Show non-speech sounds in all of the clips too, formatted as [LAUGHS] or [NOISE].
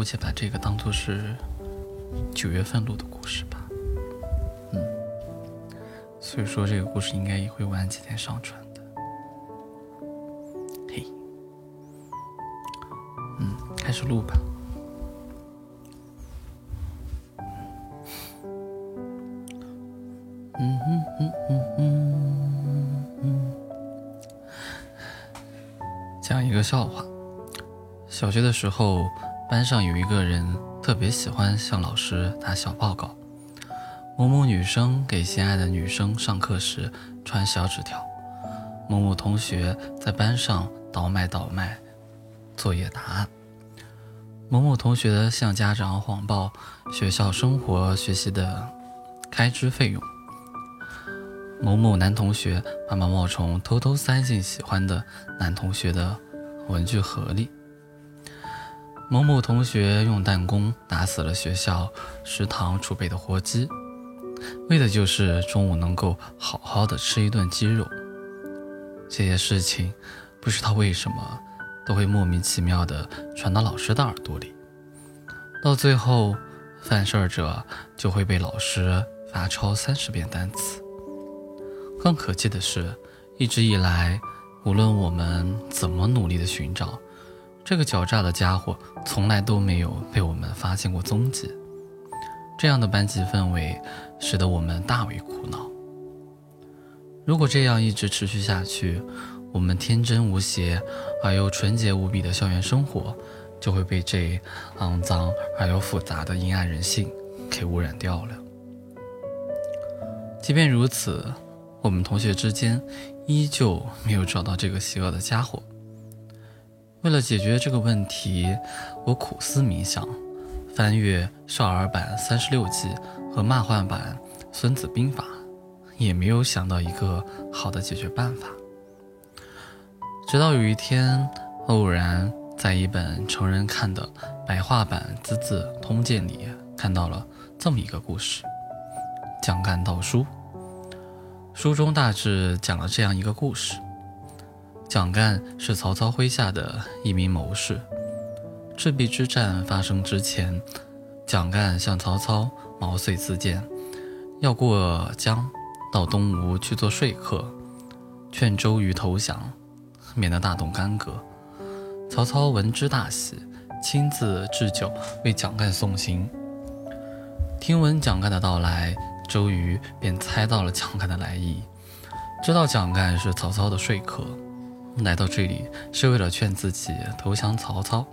姑且把这个当做是九月份录的故事吧。嗯，所以说这个故事应该也会晚几天上传的。嘿，嗯，开始录吧。嗯哼哼哼哼哼，讲一个笑话。小学的时候，班上有一个人特别喜欢向老师打小报告。某某女生给心爱的女生上课时传小纸条，某某同学在班上倒卖倒卖作业答案，某某同学向家长谎报学校生活学习的开支费用。某某男同学把毛毛虫偷偷塞进喜欢的男同学的文具盒里。某某同学用弹弓打死了学校食堂储备的活鸡，为的就是中午能够好好的吃一顿鸡肉。这些事情不知道为什么都会莫名其妙的传到老师的耳朵里，到最后犯事者就会被老师罚抄三十遍单词。更可气的是，一直以来，无论我们怎么努力的寻找，这个狡诈的家伙从来都没有被我们发现过踪迹。这样的班级氛围，使得我们大为苦恼。如果这样一直持续下去，我们天真无邪而又纯洁无比的校园生活，就会被这肮脏而又复杂的阴暗人性给污染掉了。即便如此，我们同学之间依旧没有找到这个邪恶的家伙。为了解决这个问题，我苦思冥想，翻阅少儿版三十六计和漫画版《孙子兵法》，也没有想到一个好的解决办法。直到有一天，偶然在一本成人看的白话版《资治通鉴》里看到了这么一个故事：蒋干盗书。书中大致讲了这样一个故事：蒋干是曹操麾下的一名谋士。赤壁之战发生之前，蒋干向曹操毛遂自荐，要过江到东吴去做说客，劝周瑜投降，免得大动干戈。曹操闻之大喜，亲自置酒为蒋干送行。听闻蒋干的到来。周瑜便猜到了蒋干的来意，知道蒋干是曹操的说客，来到这里是为了劝自己投降曹操。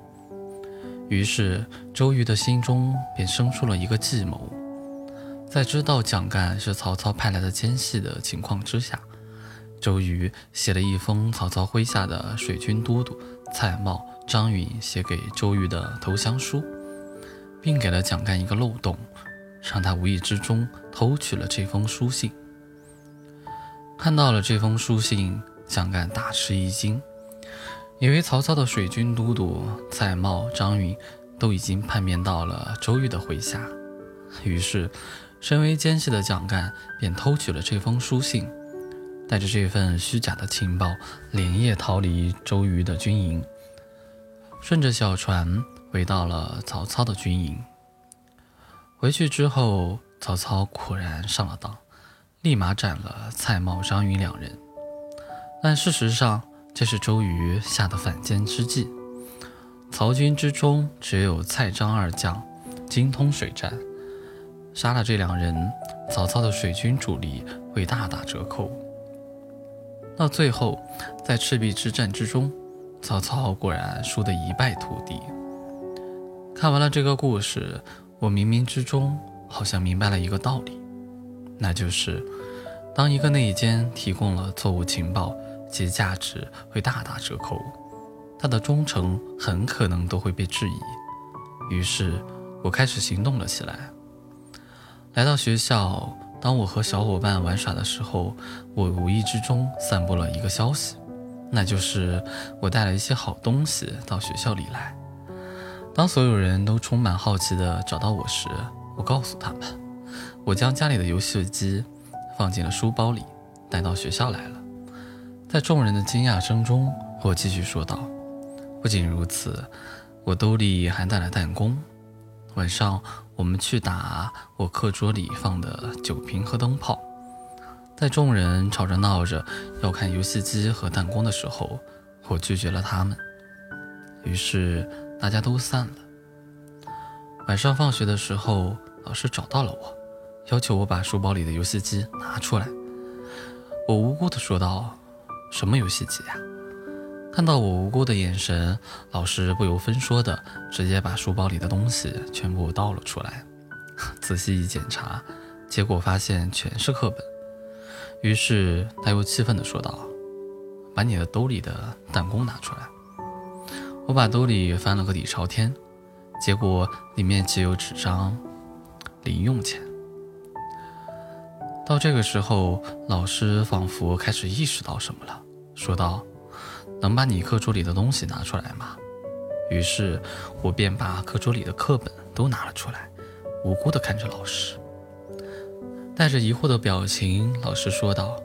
于是周瑜的心中便生出了一个计谋，在知道蒋干是曹操派来的奸细的情况之下，周瑜写了一封曹操麾下的水军都督蔡瑁、张允写给周瑜的投降书，并给了蒋干一个漏洞。让他无意之中偷取了这封书信。看到了这封书信，蒋干大吃一惊，以为曹操的水军都督蔡瑁、张允都已经叛变到了周瑜的麾下。于是，身为奸细的蒋干便偷取了这封书信，带着这份虚假的情报，连夜逃离周瑜的军营，顺着小船回到了曹操的军营。回去之后，曹操果然上了当，立马斩了蔡瑁、张允两人。但事实上，这是周瑜下的反间之计。曹军之中只有蔡张二将精通水战，杀了这两人，曹操的水军主力会大打折扣。到最后，在赤壁之战之中，曹操果然输得一败涂地。看完了这个故事。我冥冥之中好像明白了一个道理，那就是，当一个内奸提供了错误情报，其价值会大打折扣，他的忠诚很可能都会被质疑。于是，我开始行动了起来。来到学校，当我和小伙伴玩耍的时候，我无意之中散播了一个消息，那就是我带了一些好东西到学校里来。当所有人都充满好奇地找到我时，我告诉他们，我将家里的游戏机放进了书包里，带到学校来了。在众人的惊讶声中，我继续说道：“不仅如此，我兜里还带了弹弓。晚上我们去打我课桌里放的酒瓶和灯泡。在众人吵着闹着要看游戏机和弹弓的时候，我拒绝了他们。于是大家都散了。晚上放学的时候，老师找到了我，要求我把书包里的游戏机拿出来。我无辜地说道。”什么游戏机呀？看到我无辜的眼神，老师不由分说的直接把书包里的东西全部倒了出来。[LAUGHS] 仔细一检查，结果发现全是课本。于是他又气愤地说道：“把你的兜里的弹弓拿出来。”我把兜里翻了个底朝天，结果里面只有纸张、零用钱。到这个时候，老师仿佛开始意识到什么了，说道：“能把你课桌里的东西拿出来吗？”于是，我便把课桌里的课本都拿了出来，无辜地看着老师，带着疑惑的表情。老师说道：“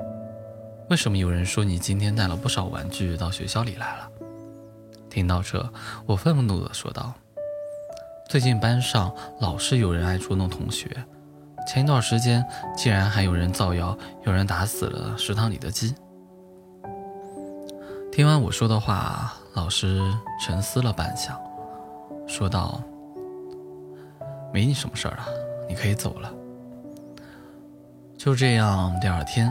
为什么有人说你今天带了不少玩具到学校里来了？”听到这，我愤怒地说道：“最近班上老是有人爱捉弄同学。”前一段时间，竟然还有人造谣，有人打死了食堂里的鸡。听完我说的话，老师沉思了半晌，说道：“没你什么事儿了，你可以走了。”就这样，第二天，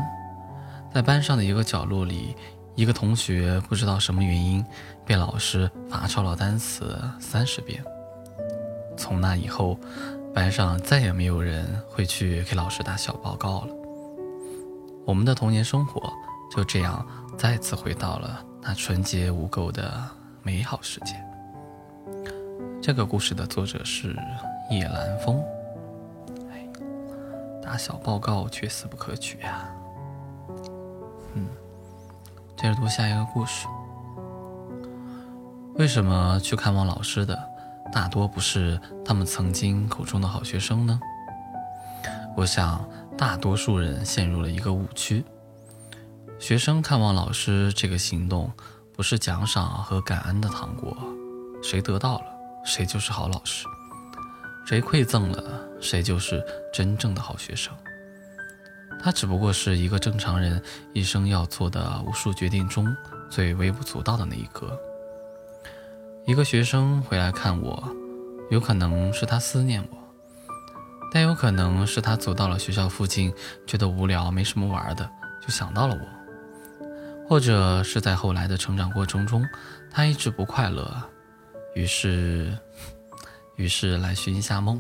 在班上的一个角落里，一个同学不知道什么原因，被老师罚抄了单词三十遍。从那以后。班上再也没有人会去给老师打小报告了。我们的童年生活就这样再次回到了那纯洁无垢的美好世界。这个故事的作者是叶兰风。哎，打小报告却死不可取呀。嗯，接着读下一个故事。为什么去看望老师的？大多不是他们曾经口中的好学生呢。我想，大多数人陷入了一个误区：学生看望老师这个行动，不是奖赏和感恩的糖果，谁得到了，谁就是好老师；谁馈赠了，谁就是真正的好学生。他只不过是一个正常人一生要做的无数决定中最微不足道的那一个。一个学生回来看我，有可能是他思念我，但有可能是他走到了学校附近，觉得无聊没什么玩的，就想到了我；或者是在后来的成长过程中，他一直不快乐，于是，于是来寻一下梦；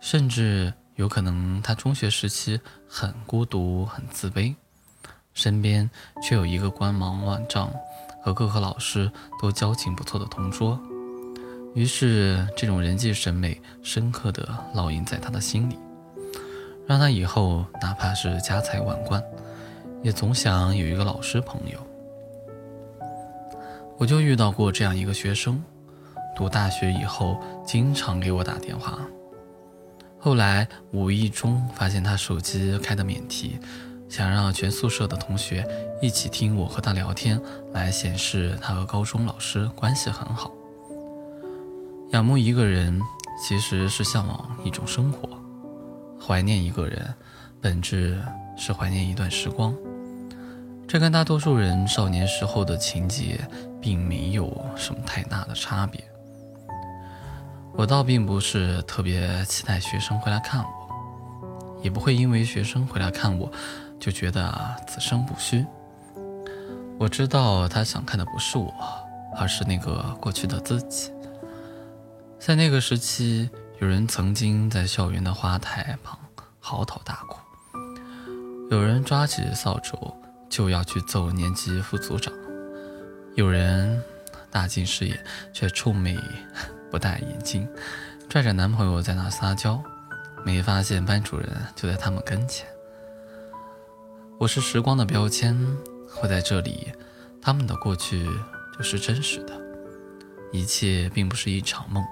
甚至有可能他中学时期很孤独、很自卑，身边却有一个光芒万丈。和各科老师都交情不错的同桌，于是这种人际审美深刻的烙印在他的心里，让他以后哪怕是家财万贯，也总想有一个老师朋友。我就遇到过这样一个学生，读大学以后经常给我打电话，后来无意中发现他手机开的免提。想让全宿舍的同学一起听我和他聊天，来显示他和高中老师关系很好。仰慕一个人，其实是向往一种生活；怀念一个人，本质是怀念一段时光。这跟大多数人少年时候的情节并没有什么太大的差别。我倒并不是特别期待学生回来看我，也不会因为学生回来看我。就觉得此生不虚。我知道他想看的不是我，而是那个过去的自己。在那个时期，有人曾经在校园的花台旁嚎啕大哭，有人抓起扫帚就要去揍年级副组长，有人大近视眼却臭美不戴眼镜，拽着男朋友在那撒娇，没发现班主任就在他们跟前。我是时光的标签，会在这里。他们的过去就是真实的，一切并不是一场梦。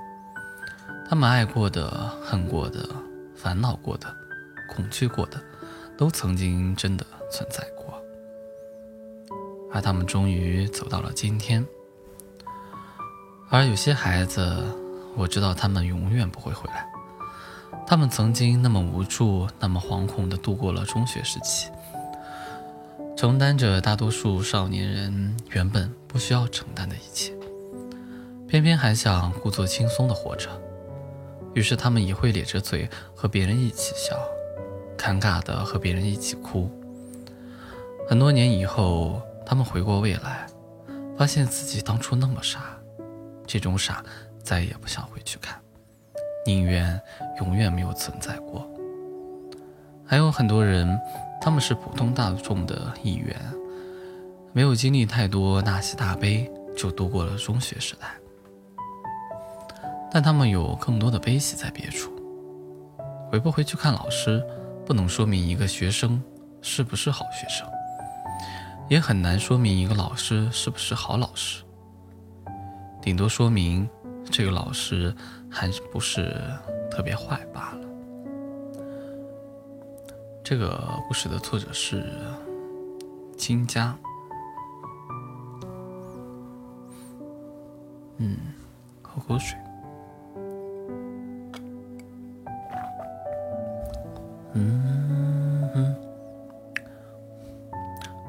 他们爱过的、恨过的、烦恼过的、恐惧过的，都曾经真的存在过。而他们终于走到了今天。而有些孩子，我知道他们永远不会回来。他们曾经那么无助，那么惶恐地度过了中学时期，承担着大多数少年人原本不需要承担的一切，偏偏还想故作轻松地活着。于是他们也会咧着嘴和别人一起笑，尴尬地和别人一起哭。很多年以后，他们回过未来，发现自己当初那么傻，这种傻再也不想回去看，宁愿永远没有存在过。还有很多人，他们是普通大众的一员，没有经历太多大喜大悲，就度过了中学时代。但他们有更多的悲喜在别处。回不回去看老师，不能说明一个学生是不是好学生，也很难说明一个老师是不是好老师。顶多说明这个老师还不是特别坏罢了。这个故事的作者是金家。嗯，喝口水。嗯哼，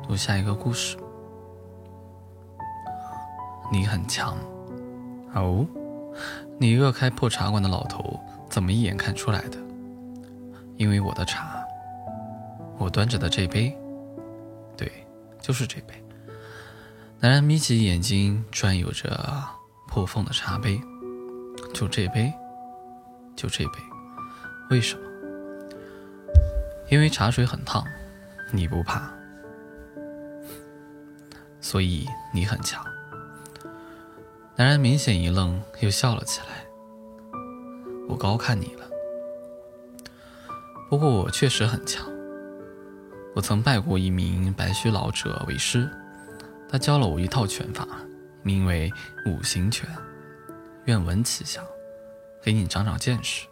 读下一个故事。你很强哦，你一个开破茶馆的老头，怎么一眼看出来的？因为我的茶，我端着的这杯，对，就是这杯。男人眯起眼睛，转悠着破缝的茶杯，就这杯，就这杯，为什么？因为茶水很烫，你不怕，所以你很强。男人明显一愣，又笑了起来。我高看你了，不过我确实很强。我曾拜过一名白须老者为师，他教了我一套拳法，名为五行拳。愿闻其详，给你长长见识。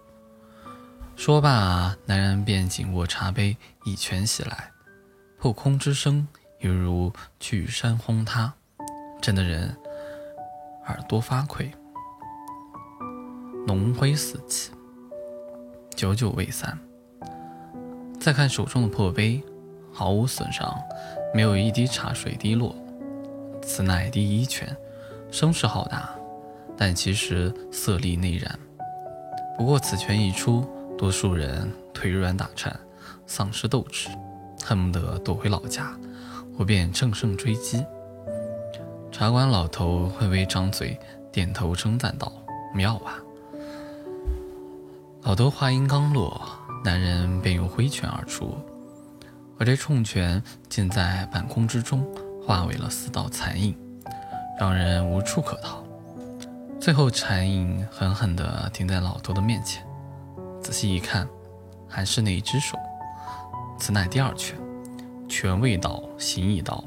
说罢，男人便紧握茶杯，一拳袭来，破空之声犹如巨山轰塌，震得人耳朵发聩，浓灰四起，久久未散。再看手中的破杯，毫无损伤，没有一滴茶水滴落。此乃第一拳，声势浩大，但其实色厉内荏。不过此拳一出，多数人腿软打颤，丧失斗志，恨不得躲回老家，我便乘胜追击。茶馆老头微微张嘴，点头称赞道：“妙啊！”老头话音刚落，男人便又挥拳而出，而这冲拳竟在半空之中化为了四道残影，让人无处可逃。最后残影狠狠地停在老头的面前。仔细一看，还是那一只手。此乃第二拳，拳未到，形已到。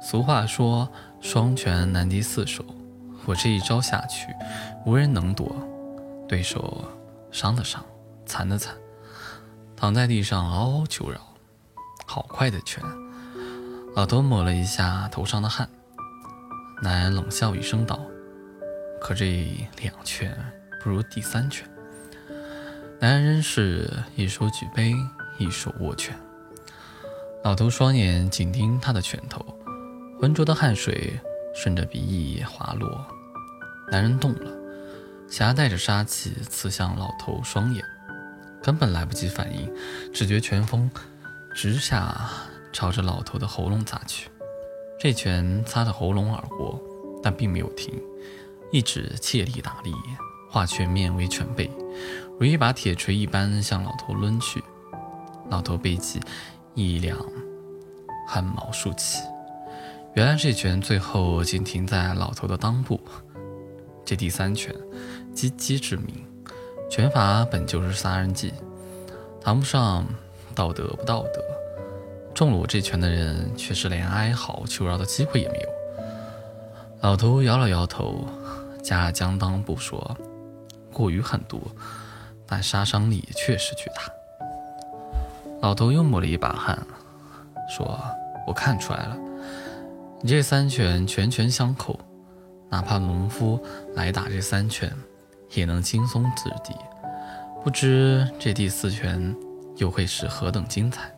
俗话说，双拳难敌四手。我这一招下去，无人能躲。对手伤的伤，残的残，躺在地上嗷嗷求饶。好快的拳！老头抹了一下头上的汗，男人冷笑一声道：“可这两拳不如第三拳。”男人仍是一手举杯，一手握拳。老头双眼紧盯他的拳头，浑浊的汗水顺着鼻翼滑落。男人动了，夹带着杀气刺向老头双眼，根本来不及反应，只觉拳风直下，朝着老头的喉咙砸去。这拳擦着喉咙而过，但并没有停，一直借力打力，化拳面为拳背。如一把铁锤一般向老头抡去，老头背脊一凉，汗毛竖起。原来这拳最后竟停在老头的裆部。这第三拳，击击致命。拳法本就是杀人技，谈不上道德不道德。中了我这拳的人，却是连哀嚎求饶的机会也没有。老头摇了摇头，加将当不说，过于狠毒。但杀伤力确实巨大。老头又抹了一把汗，说：“我看出来了，你这三拳拳拳相扣，哪怕农夫来打这三拳，也能轻松制敌。不知这第四拳又会是何等精彩？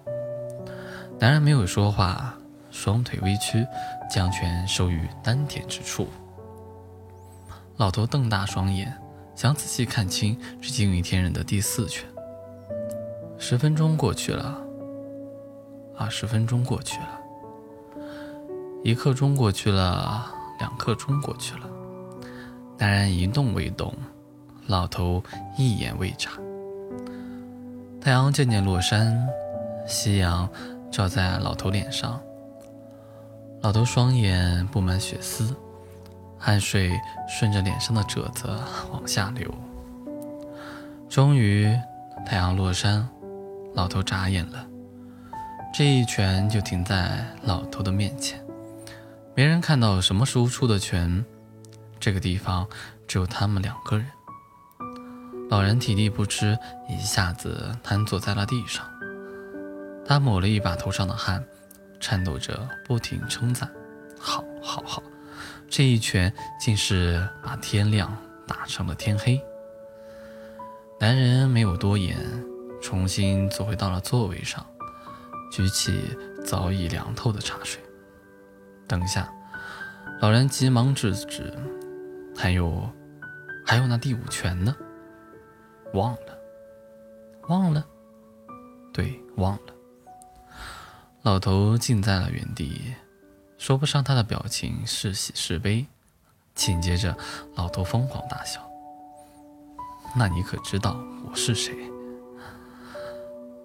男人没有说话，双腿微屈，将拳收于丹田之处。老头瞪大双眼，想仔细看清这惊为天人的第四拳。十分钟过去了，二十分钟过去了。一刻钟过去了，两刻钟过去了，男人一动未动，老头一眼未眨。太阳渐渐落山，夕阳照在老头脸上，老头双眼布满血丝，汗水顺着脸上的褶子往下流。终于，太阳落山，老头眨眼了，这一拳就停在老头的面前。没人看到什么时候出的拳，这个地方只有他们两个人。老人体力不支，一下子瘫坐在了地上。他抹了一把头上的汗，颤抖着不停称赞：“好，好，好！这一拳竟是把天亮打成了天黑。”男人没有多言，重新坐回到了座位上，举起早已凉透的茶水。等一下，老人急忙制止。还有，还有那第五拳呢？忘了，忘了，对，忘了。老头静在了原地，说不上他的表情是喜是悲。紧接着，老头疯狂大笑。那你可知道我是谁？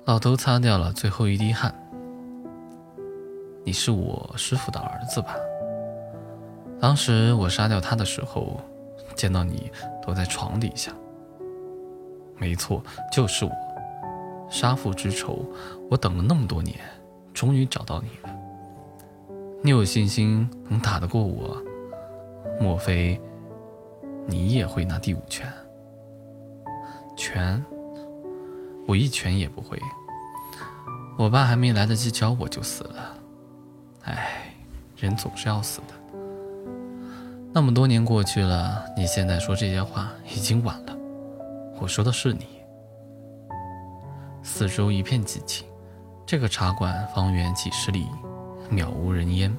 老头擦掉了最后一滴汗。你是我师傅的儿子吧？当时我杀掉他的时候，见到你躲在床底下。没错，就是我。杀父之仇，我等了那么多年，终于找到你了。你有信心能打得过我？莫非你也会那第五拳？拳？我一拳也不会。我爸还没来得及教我就死了。唉，人总是要死的。那么多年过去了，你现在说这些话已经晚了。我说的是你。四周一片寂静，这个茶馆方圆几十里，渺无人烟。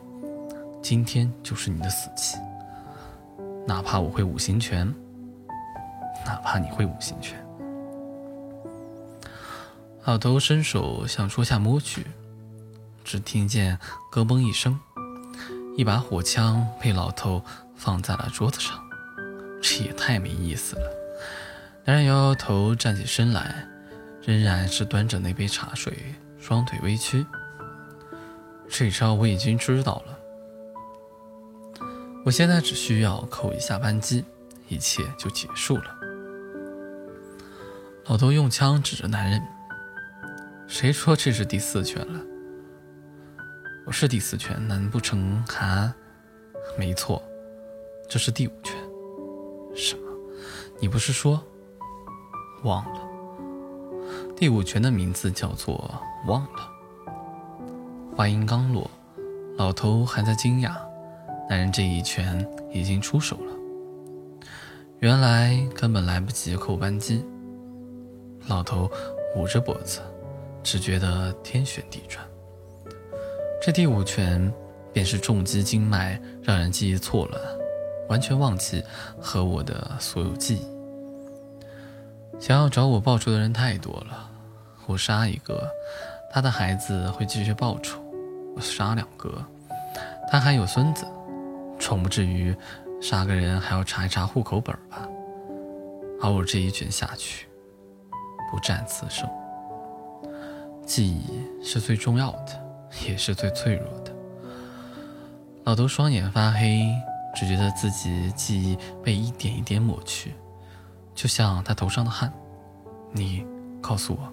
今天就是你的死期。哪怕我会五行拳，哪怕你会五行拳。老头伸手向桌下摸去。只听见“咯嘣”一声，一把火枪被老头放在了桌子上。这也太没意思了。男人摇摇头，站起身来，仍然是端着那杯茶水，双腿微屈。这招我已经知道了。我现在只需要扣一下扳机，一切就结束了。老头用枪指着男人：“谁说这是第四拳了？”我是第四拳，难不成还？没错，这是第五拳。什么？你不是说忘了？第五拳的名字叫做忘了。话音刚落，老头还在惊讶，男人这一拳已经出手了。原来根本来不及扣扳机。老头捂着脖子，只觉得天旋地转。这第五拳便是重击经脉，让人记忆错乱，完全忘记和我的所有记忆。想要找我报仇的人太多了，我杀一个，他的孩子会继续报仇；我杀两个，他还有孙子，总不至于杀个人还要查一查户口本吧？而我这一拳下去，不战自胜。记忆是最重要的。也是最脆弱的。老头双眼发黑，只觉得自己记忆被一点一点抹去，就像他头上的汗。你告诉我，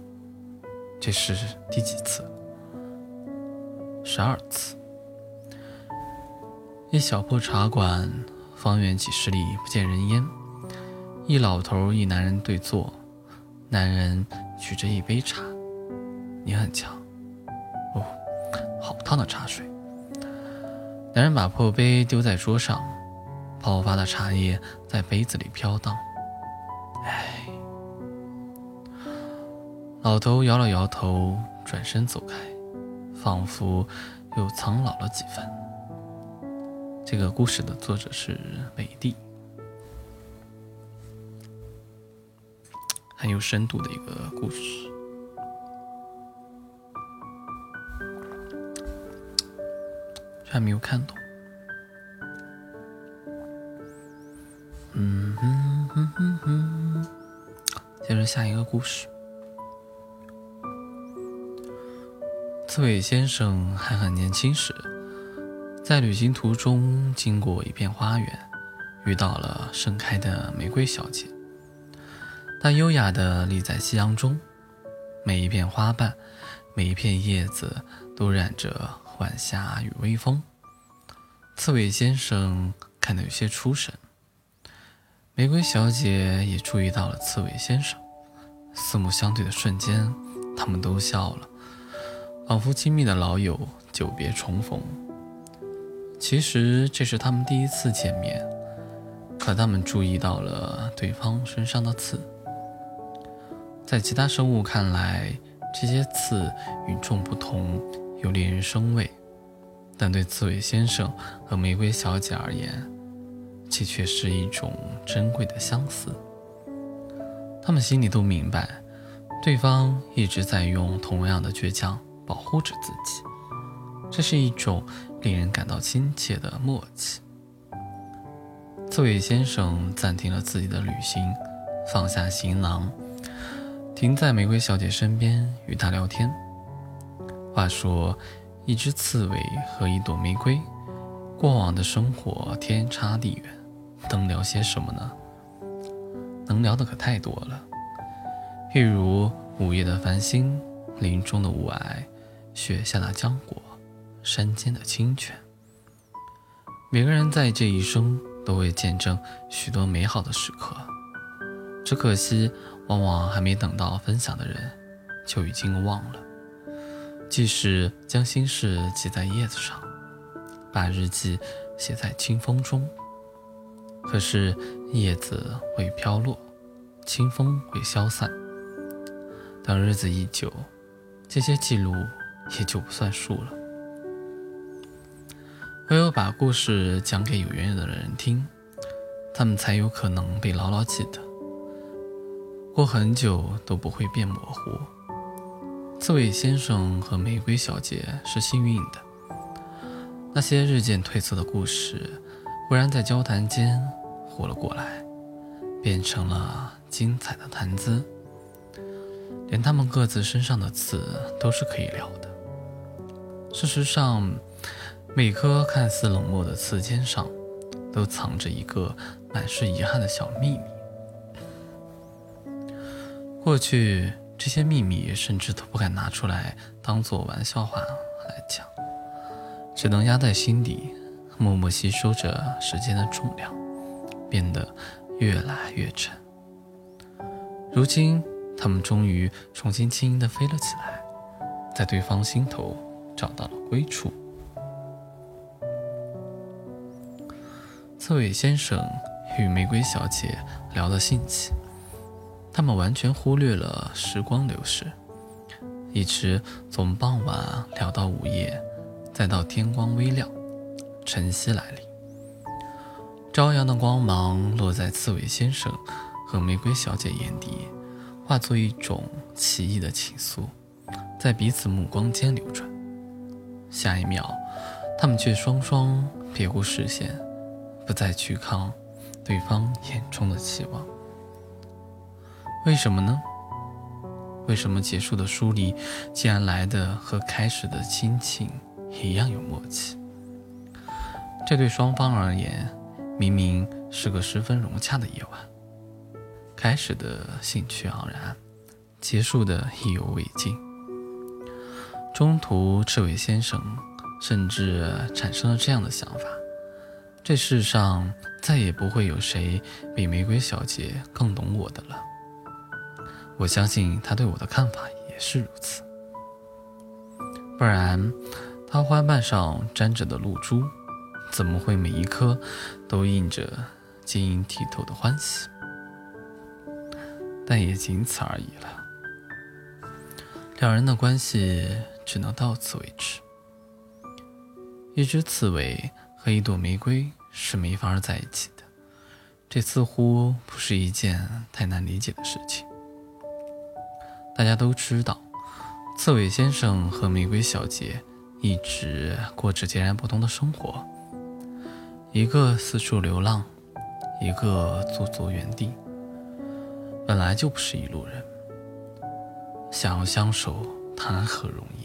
这是第几次？十二次。一小破茶馆，方圆几十里不见人烟，一老头一男人对坐，男人举着一杯茶。你很强。哦好烫的茶水。男人把破杯丢在桌上，泡发的茶叶在杯子里飘荡。老头摇了摇头，转身走开，仿佛又苍老了几分。这个故事的作者是美帝，很有深度的一个故事，还没有看懂。嗯哼哼哼哼，接着下一个故事。刺猬先生还很年轻时，在旅行途中经过一片花园，遇到了盛开的玫瑰小姐。她优雅地立在夕阳中，每一片花瓣，每一片叶子都染着晚霞与微风。刺猬先生看得有些出神。玫瑰小姐也注意到了刺猬先生，四目相对的瞬间，他们都笑了，仿佛亲密的老友久别重逢。其实这是他们第一次见面，可他们注意到了对方身上的刺。在其他生物看来，这些刺与众不同，又令人生畏，但对刺猬先生和玫瑰小姐而言，其却是一种珍贵的相似。他们心里都明白，对方一直在用同样的倔强保护着自己，这是一种令人感到亲切的默契。刺猬先生暂停了自己的旅行，放下行囊，停在玫瑰小姐身边与她聊天。话说，一只刺猬和一朵玫瑰，过往的生活天差地远。能聊些什么呢？能聊的可太多了，譬如午夜的繁星、林中的雾霭、雪下的浆果、山间的清泉。每个人在这一生都会见证许多美好的时刻，只可惜往往还没等到分享的人，就已经忘了。即使将心事记在叶子上，把日记写在清风中。可是叶子会飘落，清风会消散。等日子一久，这些记录也就不算数了。唯有把故事讲给有缘的人听，他们才有可能被牢牢记得，过很久都不会变模糊。刺猬先生和玫瑰小姐是幸运的，那些日渐褪色的故事。忽然在交谈间活了过来，变成了精彩的谈资。连他们各自身上的刺都是可以聊的。事实上，每颗看似冷漠的刺尖上，都藏着一个满是遗憾的小秘密。过去这些秘密甚至都不敢拿出来当做玩笑话来讲，只能压在心底。默默吸收着时间的重量，变得越来越沉。如今，他们终于重新轻盈地飞了起来，在对方心头找到了归处。刺猬先生与玫瑰小姐聊得兴起，他们完全忽略了时光流逝，一直从傍晚聊到午夜，再到天光微亮。晨曦来临，朝阳的光芒落在刺猬先生和玫瑰小姐眼底，化作一种奇异的情愫，在彼此目光间流转。下一秒，他们却双双别过视线，不再去看对方眼中的期望。为什么呢？为什么结束的疏离，竟然来的和开始的亲情一样有默契？这对双方而言，明明是个十分融洽的夜晚。开始的兴趣盎然，结束的意犹未尽。中途，赤尾先生甚至产生了这样的想法：这世上再也不会有谁比玫瑰小姐更懂我的了。我相信他对我的看法也是如此。不然，他花瓣上沾着的露珠。怎么会每一颗都印着晶莹剔透的欢喜？但也仅此而已了。两人的关系只能到此为止。一只刺猬和一朵玫瑰是没法在一起的，这似乎不是一件太难理解的事情。大家都知道，刺猬先生和玫瑰小姐一直过着截然不同的生活，一个四处流浪，一个驻足原地，本来就不是一路人，想要相守谈何容易？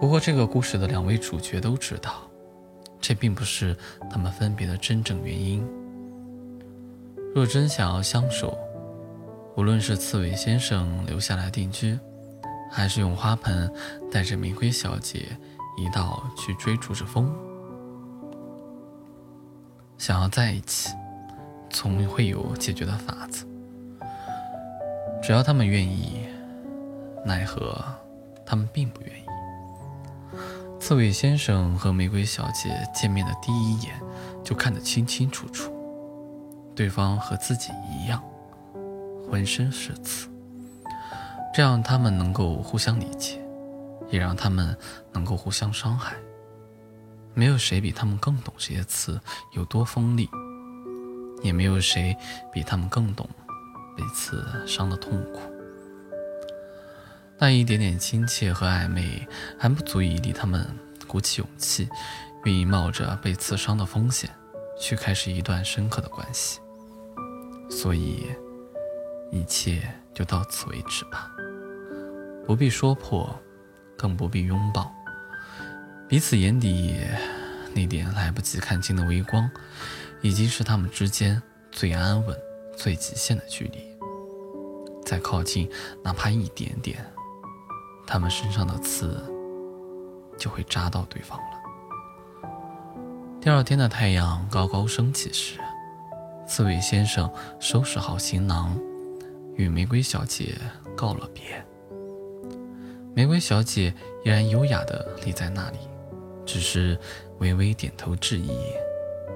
不过，这个故事的两位主角都知道，这并不是他们分别的真正原因。若真想要相守，无论是刺猬先生留下来定居，还是用花盆带着玫瑰小姐一道去追逐着风，想要在一起，总会有解决的法子。只要他们愿意，奈何他们并不愿意。刺猬先生和玫瑰小姐见面的第一眼，就看得清清楚楚，对方和自己一样，浑身是刺。这样他们能够互相理解，也让他们能够互相伤害。没有谁比他们更懂这些刺有多锋利，也没有谁比他们更懂被刺伤的痛苦。那一点点亲切和暧昧还不足以令他们鼓起勇气，愿意冒着被刺伤的风险，去开始一段深刻的关系。所以，一切就到此为止吧，不必说破，更不必拥抱。彼此眼底那点来不及看清的微光，已经是他们之间最安稳、最极限的距离。再靠近，哪怕一点点。他们身上的刺就会扎到对方了。第二天的太阳高高升起时，刺猬先生收拾好行囊，与玫瑰小姐告了别。玫瑰小姐依然优雅地立在那里，只是微微点头致意，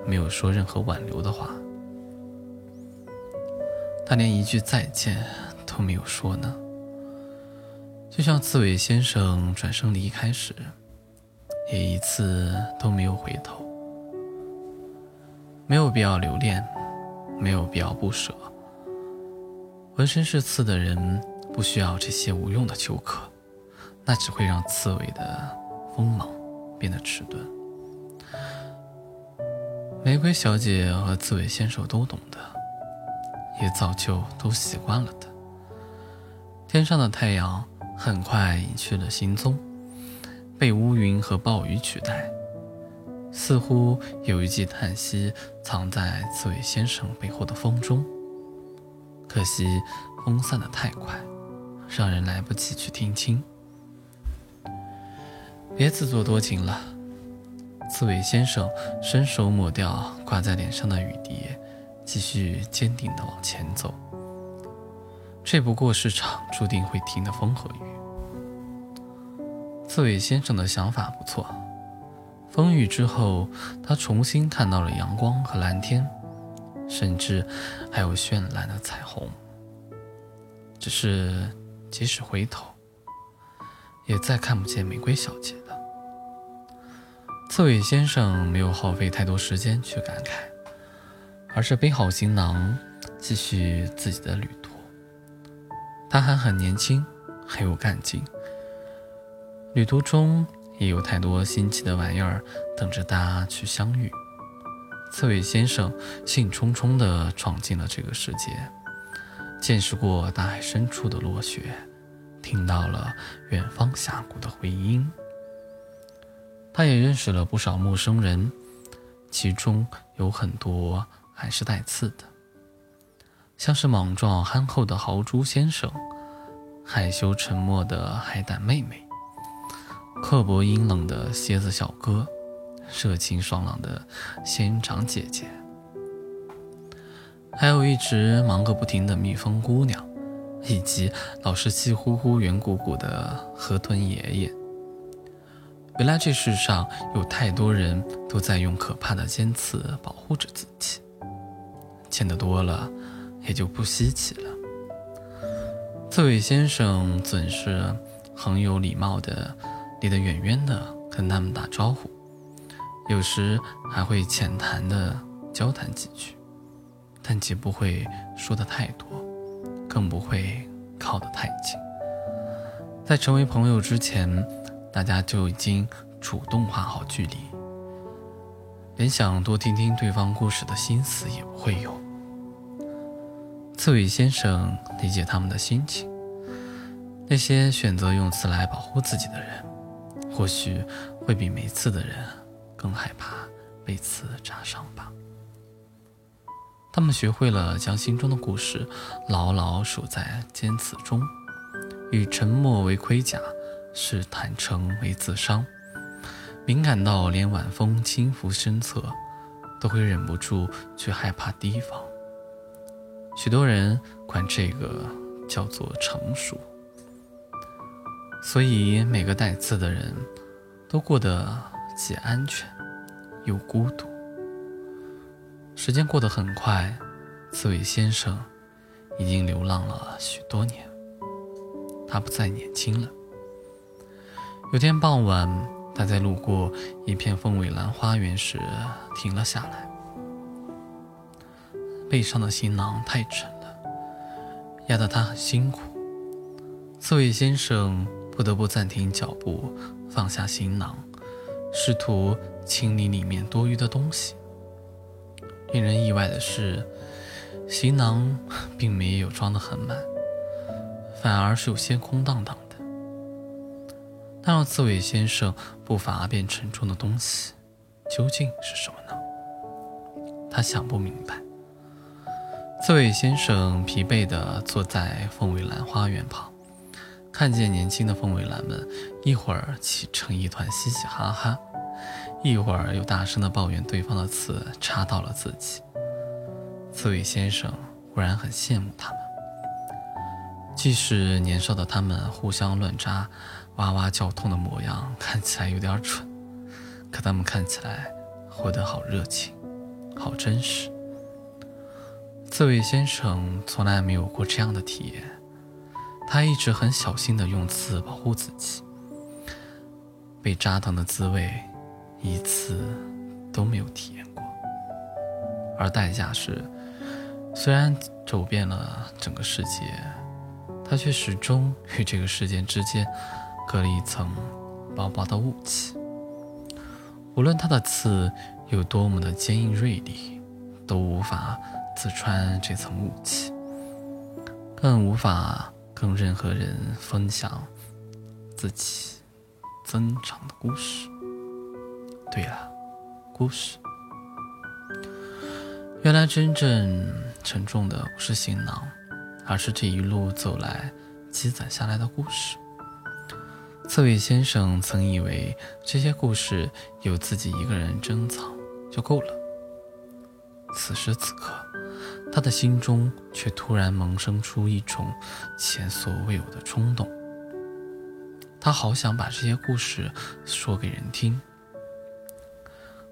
没有说任何挽留的话。她连一句再见都没有说呢。就像刺猬先生转身离开时，也一次都没有回头。没有必要留恋，没有必要不舍。浑身是刺的人不需要这些无用的求可，那只会让刺猬的锋芒变得迟钝。玫瑰小姐和刺猬先生都懂得，也早就都习惯了的。天上的太阳。很快隐去了行踪，被乌云和暴雨取代。似乎有一记叹息藏在刺猬先生背后的风中，可惜风散得太快，让人来不及去听清。别自作多情了，刺猬先生伸手抹掉挂在脸上的雨滴，继续坚定地往前走。这不过是场注定会停的风和雨。刺猬先生的想法不错，风雨之后，他重新看到了阳光和蓝天，甚至还有绚烂的彩虹。只是，即使回头，也再看不见玫瑰小姐了。刺猬先生没有耗费太多时间去感慨，而是背好行囊，继续自己的旅途。他还很年轻，很有干劲。旅途中也有太多新奇的玩意儿等着大家去相遇。刺猬先生兴冲冲地闯进了这个世界，见识过大海深处的落雪，听到了远方峡谷的回音。他也认识了不少陌生人，其中有很多还是带刺的。像是莽撞憨厚的豪猪先生，害羞沉默的海胆妹妹，刻薄阴冷的蝎子小哥，热情爽朗的仙人掌姐姐，还有一直忙个不停的蜜蜂姑娘，以及老是气呼呼圆鼓鼓的河豚爷爷。原来这世上有太多人都在用可怕的尖刺保护着自己。见得多了，也就不稀奇了。刺猬先生总是很有礼貌的，离得远远的跟他们打招呼，有时还会浅谈的交谈几句，但绝不会说的太多，更不会靠得太近。在成为朋友之前，大家就已经主动画好距离，连想多听听对方故事的心思也不会有。刺猬先生理解他们的心情。那些选择用刺来保护自己的人，或许会比没刺的人更害怕被刺扎伤吧。他们学会了将心中的故事牢牢锁在尖刺中，以沉默为盔甲，视坦诚为自伤。敏感到连晚风轻拂身侧，都会忍不住去害怕提防。许多人管这个叫做成熟，所以每个带刺的人都过得既安全又孤独。时间过得很快，刺猬先生已经流浪了许多年，他不再年轻了。有天傍晚，他在路过一片凤尾兰花园时停了下来。背上的行囊太沉了，压得他很辛苦。刺猬先生不得不暂停脚步，放下行囊，试图清理里面多余的东西。令人意外的是，行囊 [LAUGHS] 并没有装得很满，反而是有些空荡荡的。那让刺猬先生步伐变沉重的东西，究竟是什么呢？他想不明白。刺猬先生疲惫地坐在凤尾兰花园旁，看见年轻的凤尾兰们一会儿气成一团嘻嘻哈哈，一会儿又大声地抱怨对方的刺插到了自己。刺猬先生忽然很羡慕他们，即使年少的他们互相乱扎、哇哇叫痛的模样看起来有点蠢，可他们看起来活得好热情，好真实。刺猬先生从来没有过这样的体验，他一直很小心地用刺保护自己，被扎疼的滋味一次都没有体验过。而代价是，虽然走遍了整个世界，他却始终与这个世界之间隔了一层薄薄的雾气。无论他的刺有多么的坚硬锐利，都无法。刺穿这层雾气，更无法跟任何人分享自己增长的故事。对了，故事。原来真正沉重的不是行囊，而是这一路走来积攒下来的故事。刺猬先生曾以为这些故事有自己一个人珍藏就够了。此时此刻。他的心中却突然萌生出一种前所未有的冲动，他好想把这些故事说给人听。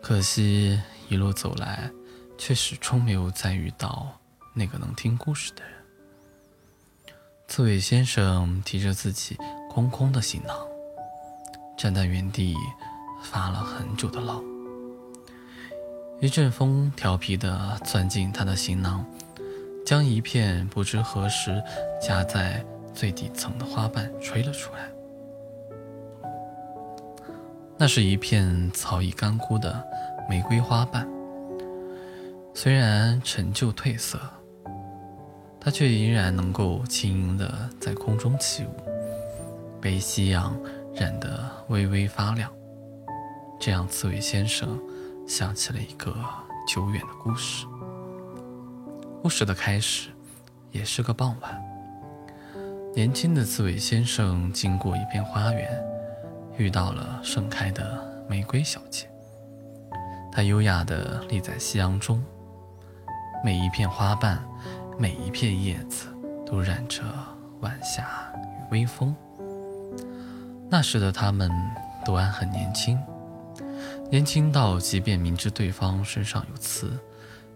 可惜一路走来，却始终没有再遇到那个能听故事的人。刺猬先生提着自己空空的行囊，站在原地发了很久的愣。一阵风调皮地钻进他的行囊，将一片不知何时夹在最底层的花瓣吹了出来。那是一片早已干枯的玫瑰花瓣，虽然陈旧褪色，它却依然能够轻盈地在空中起舞，被夕阳染得微微发亮。这样，刺猬先生。想起了一个久远的故事。故事的开始，也是个傍晚。年轻的刺猬先生经过一片花园，遇到了盛开的玫瑰小姐。她优雅地立在夕阳中，每一片花瓣，每一片叶子，都染着晚霞与微风。那时的他们都还很年轻，年轻到即便明知对方身上有刺，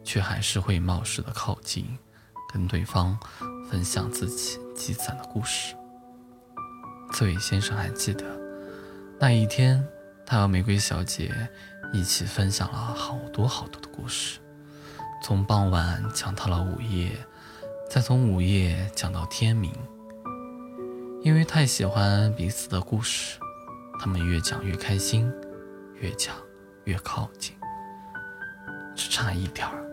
却还是会冒失的靠近，跟对方分享自己积攒的故事。这位先生还记得那一天，他和玫瑰小姐一起分享了好多好多的故事，从傍晚讲到了午夜，再从午夜讲到天明。因为太喜欢彼此的故事，他们越讲越开心，越讲越靠近，只差一点儿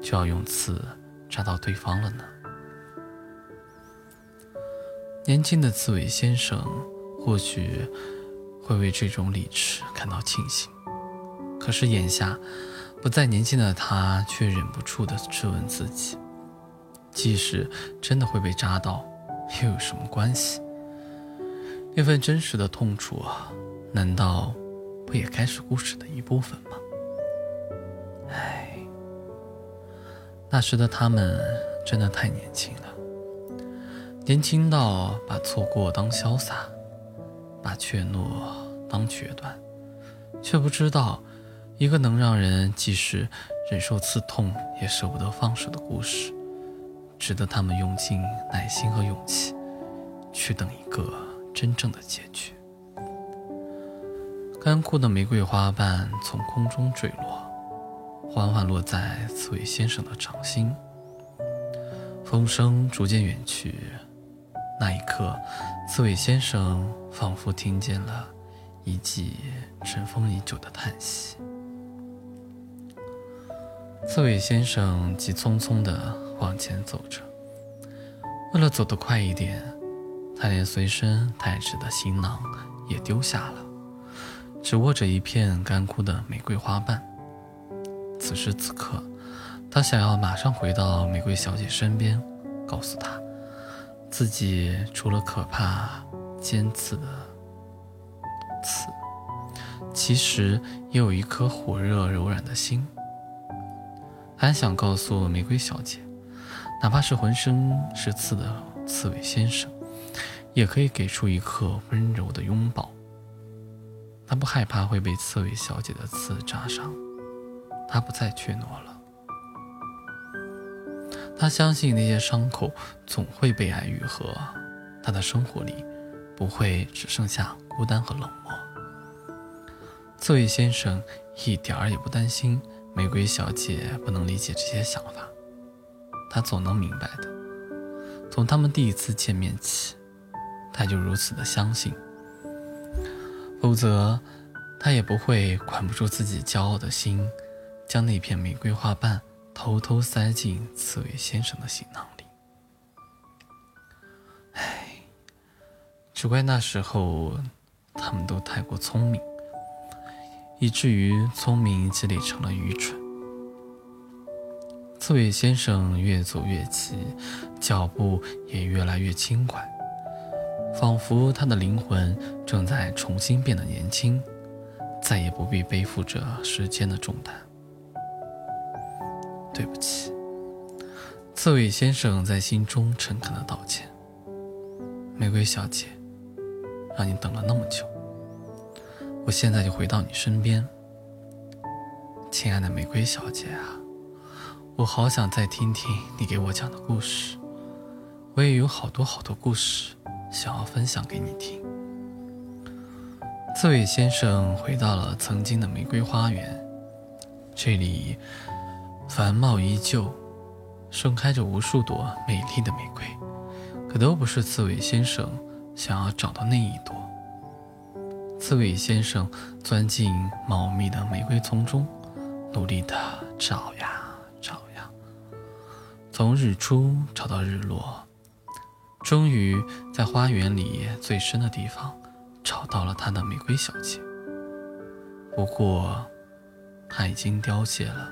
就要用刺扎到对方了呢。年轻的刺猬先生或许会为这种理智感到庆幸，可是眼下不再年轻的他却忍不住的质问自己：即使真的会被扎到，又有什么关系？那份真实的痛楚啊，难道不也该是故事的一部分吗？唉，那时的他们真的太年轻了，年轻到把错过当潇洒，把怯懦当决断，却不知道，一个能让人即使忍受刺痛也舍不得放手的故事，值得他们用尽耐心和勇气去等一个。真正的结局。干枯的玫瑰花瓣从空中坠落，缓缓落在刺猬先生的掌心。风声逐渐远去，那一刻，刺猬先生仿佛听见了一记尘封已久的叹息。刺猬先生急匆匆地往前走着，为了走得快一点。他连随身带着的行囊也丢下了，只握着一片干枯的玫瑰花瓣。此时此刻，他想要马上回到玫瑰小姐身边，告诉她，自己除了可怕尖刺的刺，其实也有一颗火热柔软的心。还想告诉玫瑰小姐，哪怕是浑身是刺的刺猬先生。也可以给出一刻温柔的拥抱。他不害怕会被刺猬小姐的刺扎伤，他不再怯懦了。他相信那些伤口总会被爱愈合，他的生活里不会只剩下孤单和冷漠。刺猬先生一点儿也不担心玫瑰小姐不能理解这些想法，他总能明白的。从他们第一次见面起。他就如此的相信，否则他也不会管不住自己骄傲的心，将那片玫瑰花瓣偷偷塞进刺猬先生的行囊里。唉，只怪那时候他们都太过聪明，以至于聪明积累成了愚蠢。刺猬先生越走越急，脚步也越来越轻快。仿佛他的灵魂正在重新变得年轻，再也不必背负着时间的重担。对不起，刺猬先生在心中诚恳的道歉。玫瑰小姐，让你等了那么久，我现在就回到你身边。亲爱的玫瑰小姐啊，我好想再听听你给我讲的故事，我也有好多好多故事。想要分享给你听。刺猬先生回到了曾经的玫瑰花园，这里繁茂依旧，盛开着无数朵美丽的玫瑰，可都不是刺猬先生想要找的那一朵。刺猬先生钻进茂密的玫瑰丛中，努力地找呀找呀，从日出找到日落。终于在花园里最深的地方找到了他的玫瑰小姐。不过，它已经凋谢了，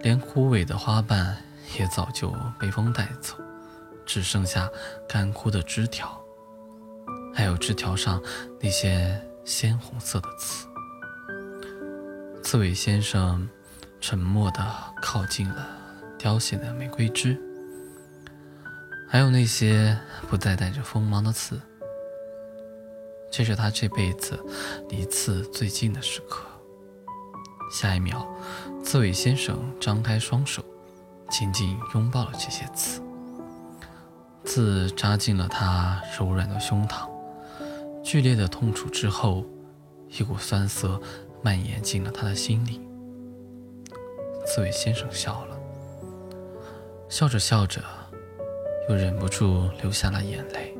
连枯萎的花瓣也早就被风带走，只剩下干枯的枝条，还有枝条上那些鲜红色的刺。刺猬先生沉默地靠近了凋谢的玫瑰枝。还有那些不再带着锋芒的刺，这是他这辈子离刺最近的时刻。下一秒，刺猬先生张开双手，紧紧拥抱了这些刺。刺扎进了他柔软的胸膛，剧烈的痛楚之后，一股酸涩蔓延进了他的心里。刺猬先生笑了，笑着笑着，又忍不住流下了眼泪，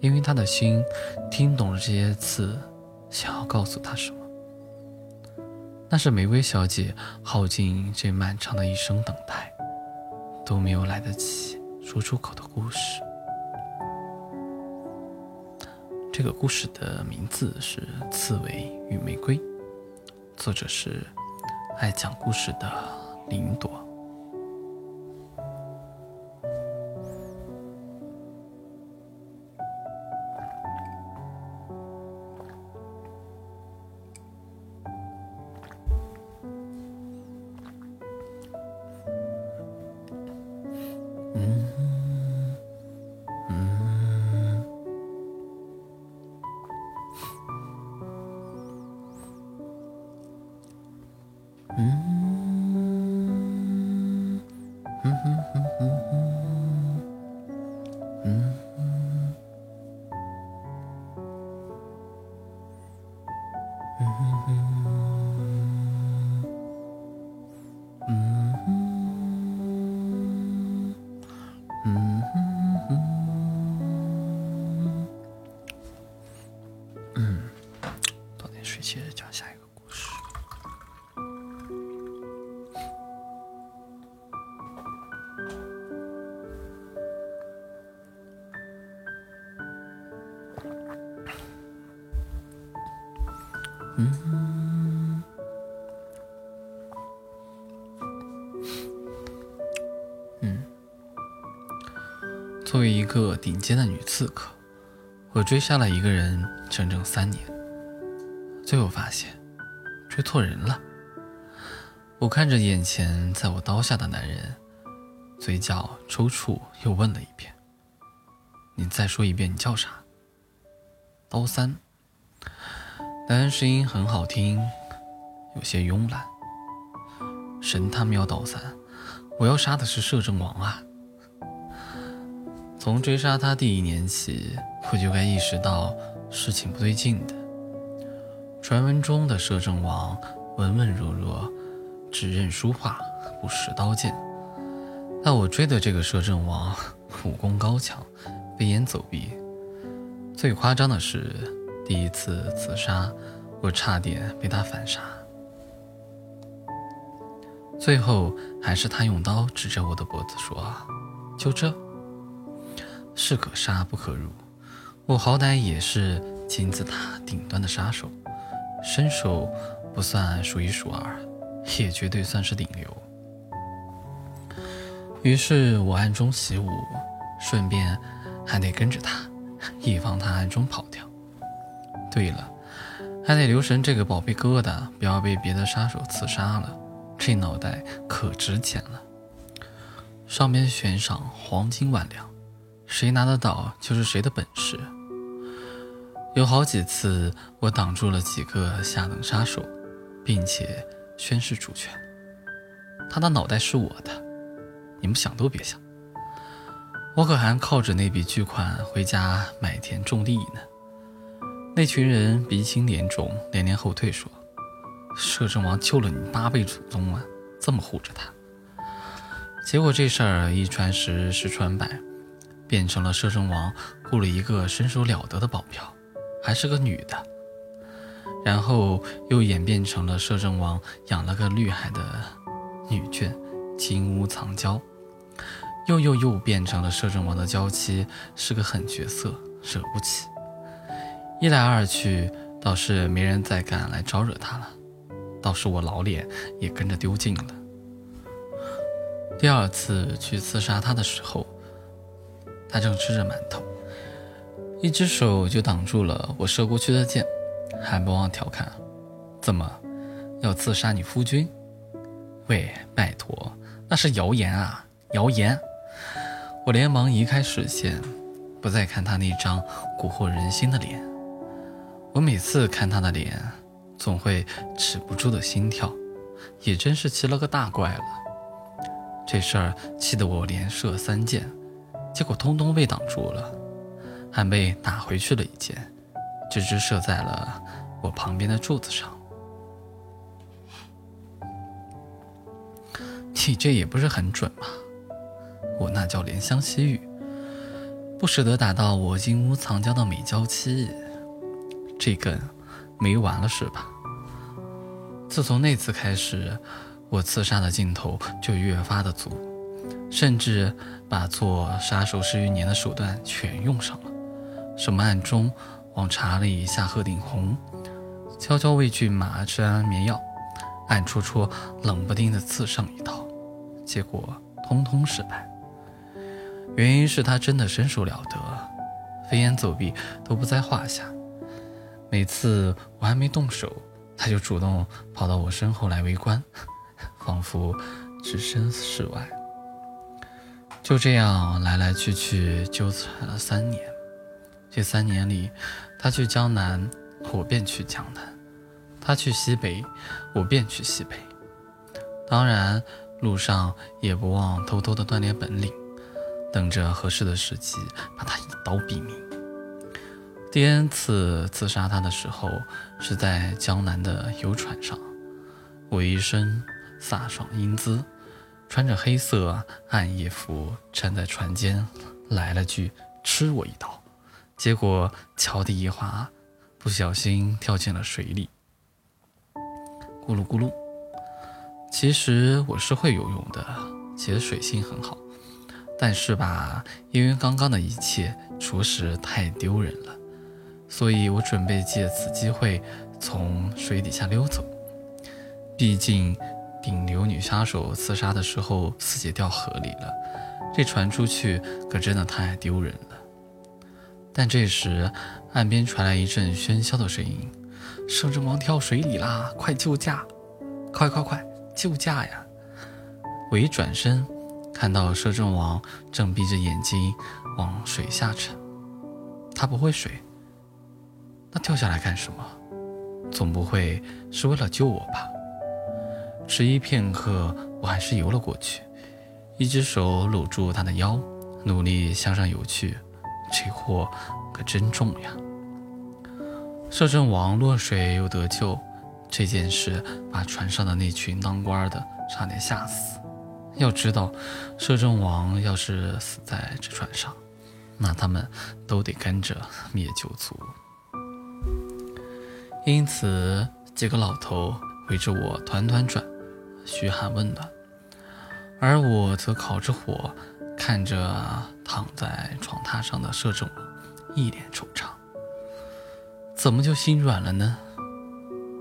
因为他的心听懂了这些刺想要告诉他什么。那是玫瑰小姐耗尽这漫长的一生等待，都没有来得及说出口的故事。这个故事的名字是《刺猬与玫瑰》，作者是爱讲故事的林朵。嗯，嗯，作为一个顶尖的女刺客，我追杀了一个人整整三年。最后发现，追错人了。我看着眼前在我刀下的男人，嘴角抽搐，又问了一遍：“你再说一遍，你叫啥？”刀三。男人声音很好听，有些慵懒。神他喵倒三，我要杀的是摄政王啊！从追杀他第一年起，我就该意识到事情不对劲的。传闻中的摄政王文文弱弱，只认书画，不识刀剑。但我追的这个摄政王武功高强，飞檐走壁。最夸张的是，第一次刺杀，我差点被他反杀。最后还是他用刀指着我的脖子说：“就这，士可杀不可辱。我好歹也是金字塔顶端的杀手。”身手不算数一数二，也绝对算是顶流。于是我暗中习武，顺便还得跟着他，以防他暗中跑掉。对了，还得留神这个宝贝疙瘩，不要被别的杀手刺杀了。这脑袋可值钱了，上面悬赏黄金万两，谁拿得到就是谁的本事。有好几次，我挡住了几个下等杀手，并且宣誓主权。他的脑袋是我的，你们想都别想。我可还靠着那笔巨款回家买田种地呢。那群人鼻青脸肿，连连后退，说：“摄政王救了你八辈祖宗啊，这么护着他。”结果这事儿一传十，十传百，变成了摄政王雇了一个身手了得的保镖。还是个女的，然后又演变成了摄政王养了个绿海的女眷金屋藏娇，又又又变成了摄政王的娇妻是个狠角色，惹不起。一来二去，倒是没人再敢来招惹他了，倒是我老脸也跟着丢尽了。第二次去刺杀他的时候，他正吃着馒头。一只手就挡住了我射过去的箭，还不忘调侃：“怎么，要刺杀你夫君？喂，拜托，那是谣言啊，谣言！”我连忙移开视线，不再看他那张蛊惑人心的脸。我每次看他的脸，总会止不住的心跳，也真是奇了个大怪了。这事儿气得我连射三箭，结果通通被挡住了，还被打回去了一箭，直直射在了我旁边的柱子上。你这也不是很准嘛！我那叫怜香惜玉，不舍得打到我金屋藏娇的美娇妻。这梗没完了是吧？自从那次开始，我刺杀的劲头就越发的足，甚至把做杀手十余年的手段全用上了。什么暗中往茶里下鹤顶红，悄悄喂骏马吃安眠药，暗戳戳冷不丁的刺上一刀，结果通通失败。原因是他真的身手了得，飞檐走壁都不在话下。每次我还没动手，他就主动跑到我身后来围观，[LAUGHS] 仿佛置身事外。就这样来来去去纠缠了三年。这三年里，他去江南，我便去江南；他去西北，我便去西北。当然，路上也不忘偷偷的锻炼本领。等着合适的时机，把他一刀毙命。第 n 次刺杀他的时候，是在江南的游船上。我一身飒爽英姿，穿着黑色暗夜服，站在船间，来了句“吃我一刀”，结果桥底一滑，不小心跳进了水里，咕噜咕噜。其实我是会游泳的，且水性很好。但是吧，因为刚刚的一切着实太丢人了，所以我准备借此机会从水底下溜走。毕竟顶流女杀手刺杀的时候自己掉河里了，这传出去可真的太丢人了。但这时岸边传来一阵喧嚣的声音：“摄政王跳水里啦！快救驾！快快快救驾呀！”我一转身。看到摄政王正闭着眼睛往水下沉，他不会水，那跳下来干什么？总不会是为了救我吧？迟疑片刻，我还是游了过去，一只手搂住他的腰，努力向上游去。这货可真重呀！摄政王落水又得救，这件事把船上的那群当官的差点吓死。要知道，摄政王要是死在这船上，那他们都得跟着灭九族。因此，几个老头围着我团团转，嘘寒问暖，而我则烤着火，看着躺在床榻上的摄政王，一脸惆怅。怎么就心软了呢？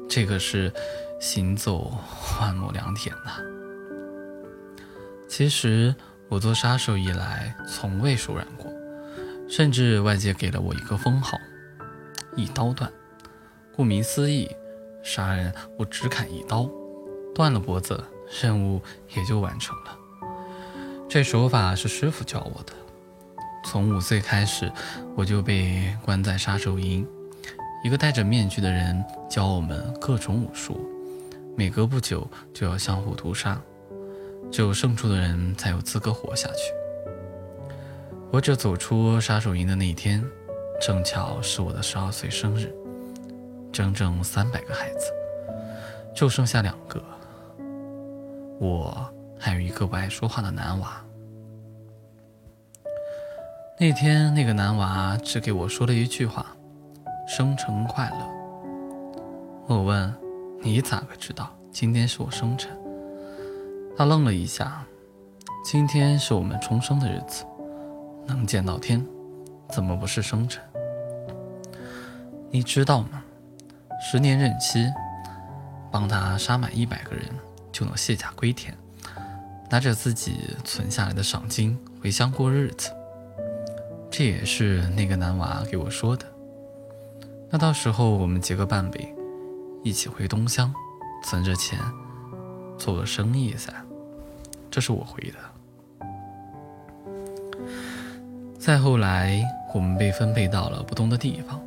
这个是行走万亩良田呐。其实我做杀手以来从未手软过，甚至外界给了我一个封号——一刀断。顾名思义，杀人我只砍一刀，断了脖子，任务也就完成了。这手法是师傅教我的。从五岁开始，我就被关在杀手营，一个戴着面具的人教我们各种武术，每隔不久就要相互屠杀。只有胜出的人才有资格活下去。活着走出杀手营的那一天，正巧是我的十二岁生日。整整三百个孩子，就剩下两个，我还有一个不爱说话的男娃。那天，那个男娃只给我说了一句话：“生辰快乐。”我问：“你咋个知道今天是我生辰？”他愣了一下，今天是我们重生的日子，能见到天，怎么不是生辰？你知道吗？十年任期，帮他杀满一百个人，就能卸甲归田，拿着自己存下来的赏金回乡过日子。这也是那个男娃给我说的。那到时候我们结个伴呗，一起回东乡，存着钱，做个生意噻。这是我回的。再后来，我们被分配到了不同的地方。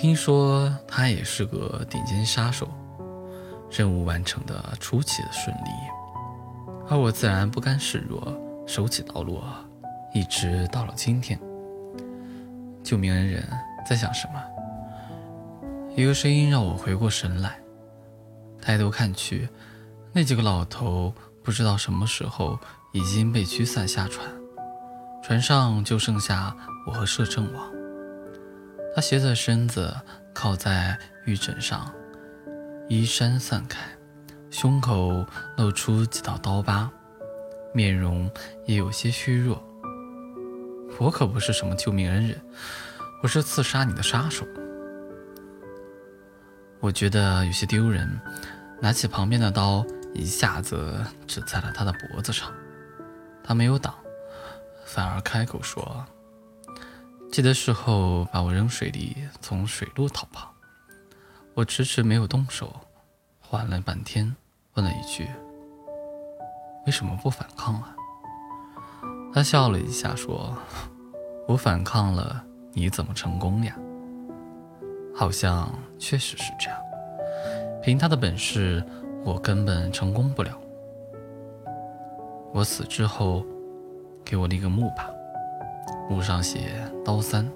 听说他也是个顶尖杀手，任务完成的出奇的顺利，而我自然不甘示弱，手起刀落，一直到了今天。救命恩人在想什么？一个声音让我回过神来，抬头看去，那几个老头不知道什么时候已经被驱散下船，船上就剩下我和摄政王。他斜着身子靠在玉枕上，衣衫散开，胸口露出几道刀疤，面容也有些虚弱。我可不是什么救命恩人，我是刺杀你的杀手。我觉得有些丢人，拿起旁边的刀，一下子指在了他的脖子上。他没有挡，反而开口说。记得事后把我扔水里，从水路逃跑。我迟迟没有动手，缓了半天，问了一句：“为什么不反抗啊？”他笑了一下，说：“我反抗了，你怎么成功呀？”好像确实是这样。凭他的本事，我根本成功不了。我死之后，给我立个墓吧。墓上写“刀三”，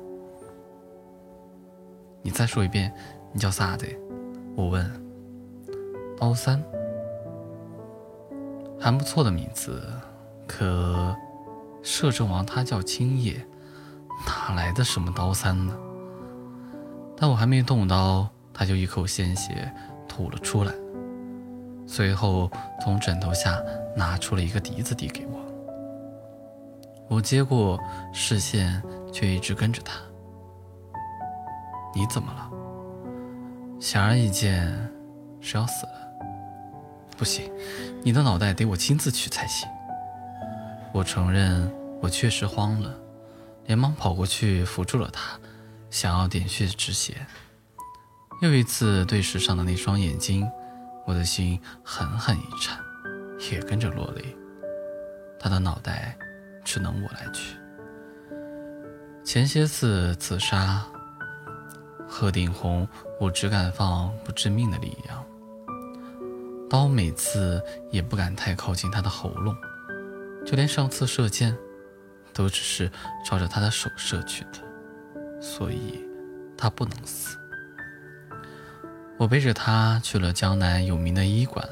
你再说一遍，你叫啥子？我问。刀三，还不错的名字，可摄政王他叫青叶，哪来的什么刀三呢？但我还没动刀，他就一口鲜血吐了出来，随后从枕头下拿出了一个笛子递给我。我接过，视线却一直跟着他。你怎么了？显而易见是要死了。不行，你的脑袋得我亲自取才行。我承认我确实慌了，连忙跑过去扶住了他，想要点穴止血。又一次对视上的那双眼睛，我的心狠狠一颤，也跟着落泪。他的脑袋。只能我来取。前些次自杀，鹤顶红，我只敢放不致命的力量，刀每次也不敢太靠近他的喉咙，就连上次射箭，都只是照着他的手射去的，所以他不能死。我背着他去了江南有名的医馆，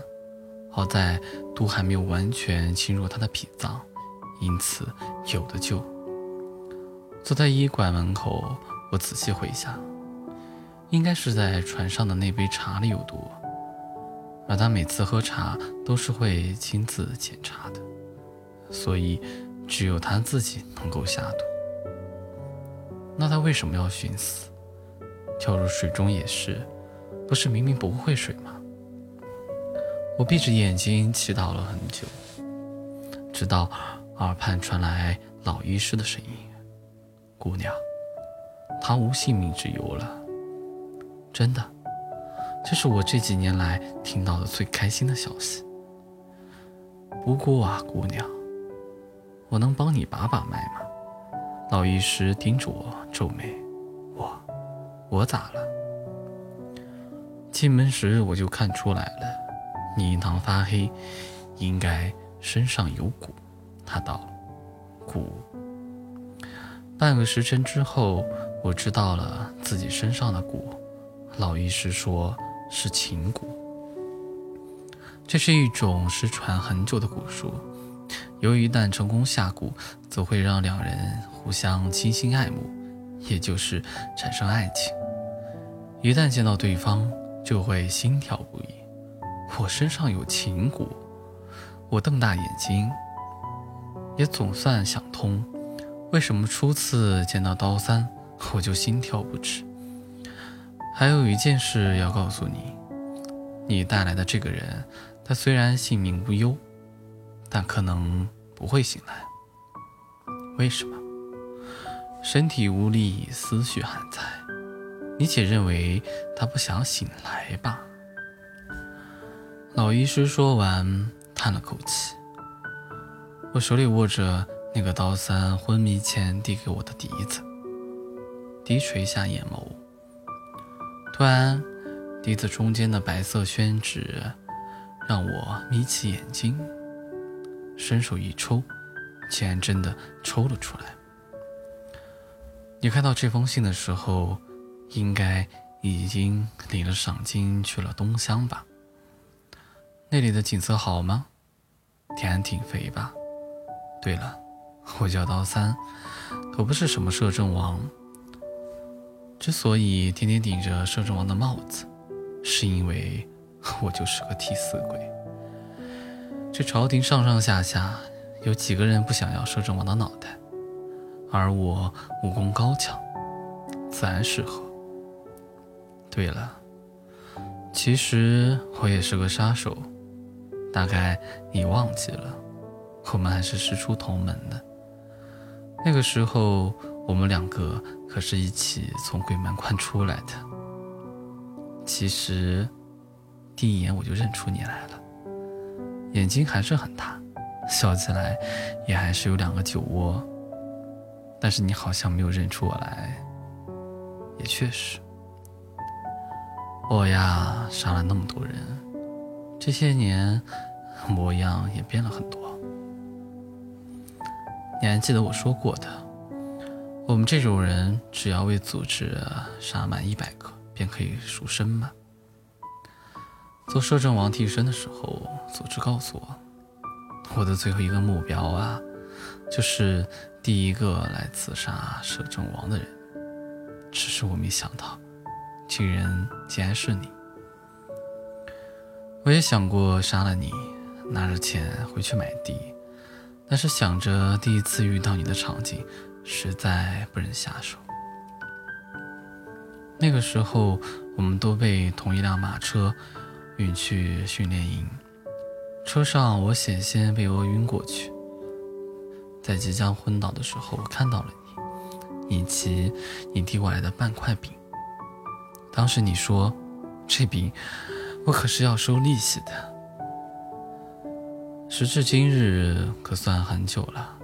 好在毒还没有完全侵入他的脾脏。因此，有的救。坐在医馆门口，我仔细回想，应该是在船上的那杯茶里有毒，而他每次喝茶都是会亲自检查的，所以只有他自己能够下毒。那他为什么要寻死？跳入水中也是，不是明明不会水吗？我闭着眼睛祈祷了很久，直到。耳畔传来老医师的声音：“姑娘，他无性命之忧了。真的，这是我这几年来听到的最开心的消息。不过啊，姑娘，我能帮你把把脉吗？”老医师盯着我皱眉：“我，我咋了？进门时我就看出来了，你印堂发黑，应该身上有蛊。”他道：“蛊。”半个时辰之后，我知道了自己身上的蛊。老医师说是情蛊，这是一种失传很久的蛊术。由于一旦成功下蛊，则会让两人互相倾心爱慕，也就是产生爱情。一旦见到对方，就会心跳不已。我身上有情蛊，我瞪大眼睛。也总算想通，为什么初次见到刀三我就心跳不止。还有一件事要告诉你，你带来的这个人，他虽然性命无忧，但可能不会醒来。为什么？身体无力，思绪还在。你且认为他不想醒来吧。老医师说完，叹了口气。我手里握着那个刀三昏迷前递给我的笛子，低垂下眼眸。突然，笛子中间的白色宣纸让我眯起眼睛，伸手一抽，竟然真的抽了出来。你看到这封信的时候，应该已经领了赏金去了东乡吧？那里的景色好吗？田安挺肥吧？对了，我叫刀三，可不是什么摄政王。之所以天天顶着摄政王的帽子，是因为我就是个替死鬼。这朝廷上上下下，有几个人不想要摄政王的脑袋？而我武功高强，自然适合。对了，其实我也是个杀手，大概你忘记了，我们还是师出同门的。那个时候，我们两个可是一起从鬼门关出来的。其实，第一眼我就认出你来了，眼睛还是很大，笑起来也还是有两个酒窝。但是你好像没有认出我来，也确实，我呀杀了那么多人，这些年模样也变了很多。你还记得我说过的，我们这种人只要为组织杀满一百个，便可以赎身吗？做摄政王替身的时候，组织告诉我，我的最后一个目标啊。就是第一个来刺杀摄政王的人，只是我没想到，这人竟然是你。我也想过杀了你，拿着钱回去买地，但是想着第一次遇到你的场景，实在不忍下手。那个时候，我们都被同一辆马车运去训练营，车上我险些被饿晕过去。在即将昏倒的时候，我看到了你，以及你递过来的半块饼。当时你说：“这饼我可是要收利息的。”时至今日，可算很久了，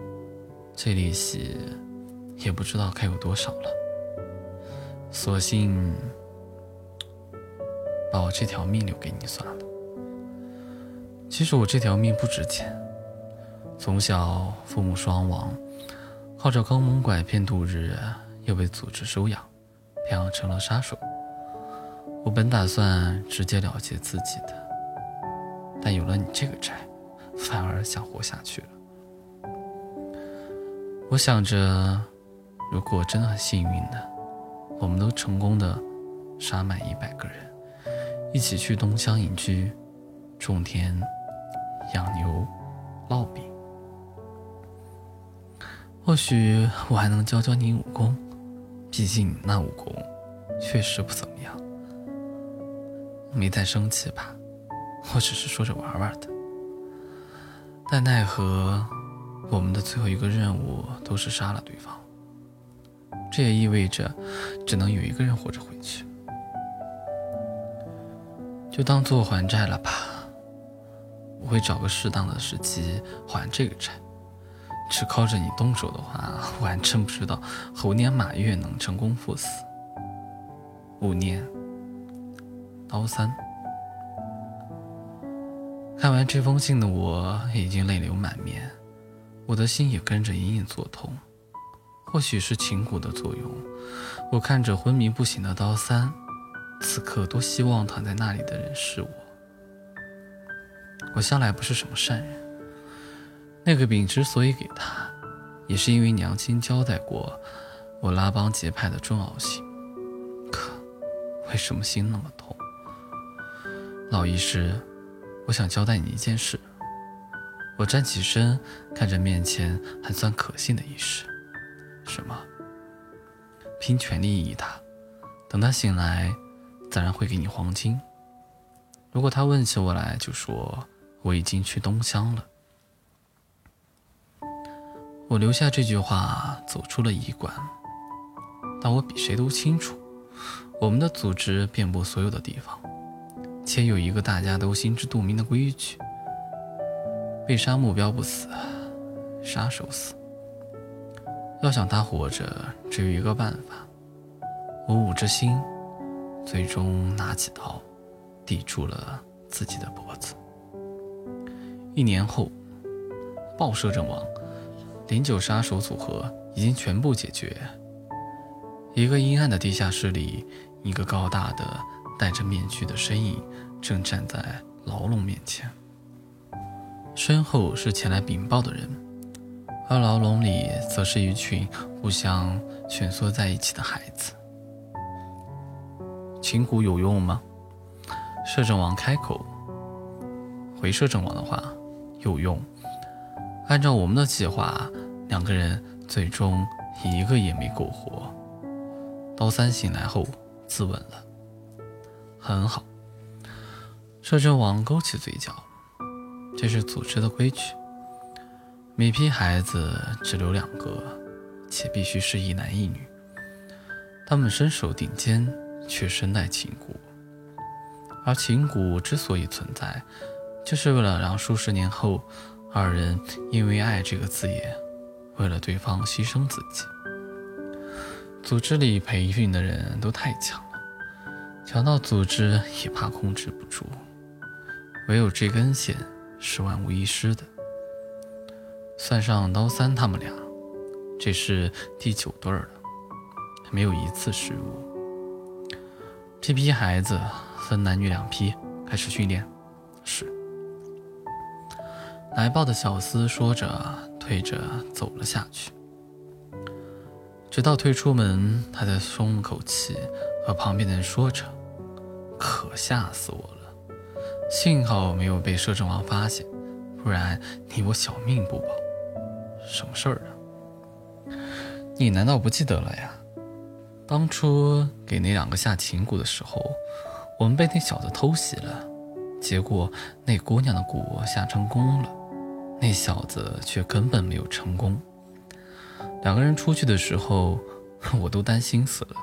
这利息也不知道该有多少了。索性把我这条命留给你算了。其实我这条命不值钱。从小父母双亡，靠着坑蒙拐骗度日，又被组织收养，培养成了杀手。我本打算直接了结自己的，但有了你这个债，反而想活下去了。我想着，如果真的很幸运的，我们都成功的杀满一百个人，一起去东乡隐居，种田、养牛、烙饼。或许我还能教教你武功，毕竟那武功确实不怎么样。没在生气吧？我只是说着玩玩的。但奈何，我们的最后一个任务都是杀了对方，这也意味着只能有一个人活着回去。就当做还债了吧。我会找个适当的时机还这个债。只靠着你动手的话，我还真不知道猴年马月能成功赴死。五年，刀三。看完这封信的我已经泪流满面，我的心也跟着隐隐作痛。或许是情蛊的作用，我看着昏迷不醒的刀三，此刻多希望躺在那里的人是我。我向来不是什么善人。那个饼之所以给他，也是因为娘亲交代过我拉帮结派的重要性。可为什么心那么痛？老医师，我想交代你一件事。我站起身，看着面前还算可信的医师。什么？拼全力医他，等他醒来，自然会给你黄金。如果他问起我来，就说我已经去东乡了。我留下这句话，走出了医馆。但我比谁都清楚，我们的组织遍布所有的地方，且有一个大家都心知肚明的规矩：被杀目标不死，杀手死。要想他活着，只有一个办法，我捂着心，最终拿起刀，抵住了自己的脖子。一年后，报社阵亡，零九杀手组合已经全部解决。一个阴暗的地下室里，一个高大的、戴着面具的身影正站在牢笼面前，身后是前来禀报的人，而牢笼里则是一群互相蜷缩在一起的孩子。琴鼓有用吗？摄政王开口。回摄政王的话，有用。按照我们的计划，两个人最终一个也没苟活。刀三醒来后自刎了。很好。摄政王勾起嘴角，这是组织的规矩。每批孩子只留两个，且必须是一男一女。他们身手顶尖，却身带琴骨。而琴骨之所以存在，就是为了让数十年后，二人因为爱这个字眼，为了对方牺牲自己。组织里培训的人都太强，强盗组织也怕控制不住。唯有这根线是万无一失的。算上刀三他们俩，这是第九对了，没有一次失误。这批孩子分男女两批开始训练。是。来报的小厮说着，退着走了下去。直到退出门，他才松了口气，和旁边的人说着：“可吓死我了！幸好没有被摄政王发现，不然你我小命不保。什么事儿啊？你难道不记得了呀？当初给那两个下琴蛊的时候，我们被那小子偷袭了，结果那姑娘的蛊下成功了，那小子却根本没有成功。”两个人出去的时候，我都担心死了。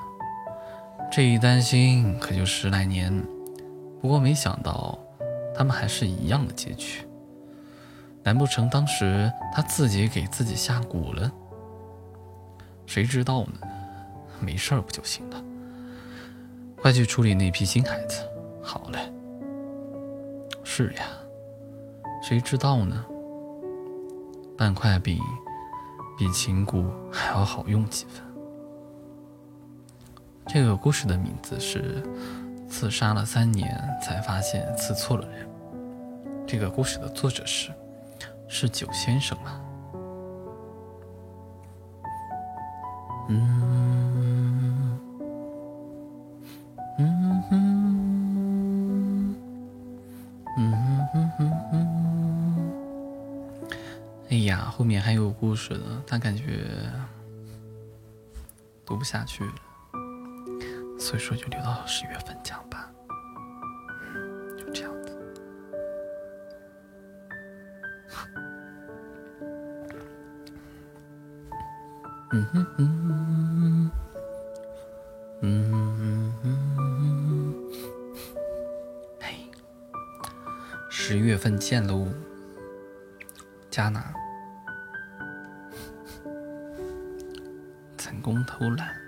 这一担心可就十来年。不过没想到，他们还是一样的结局。难不成当时他自己给自己下蛊了？谁知道呢？没事不就行了？快去处理那批新孩子。好嘞。是呀，谁知道呢？半块饼。比琴鼓还要好用几分。这个故事的名字是《刺杀了三年才发现刺错了人》。这个故事的作者是是九先生吗？嗯嗯嗯嗯嗯嗯。哎呀，后面还有故事呢，但感觉读不下去了，所以说就留到十月份讲吧。就这样子。嗯哼哼，嗯哼，嘿，十月份见喽。加拿 [LAUGHS] 成功偷懒。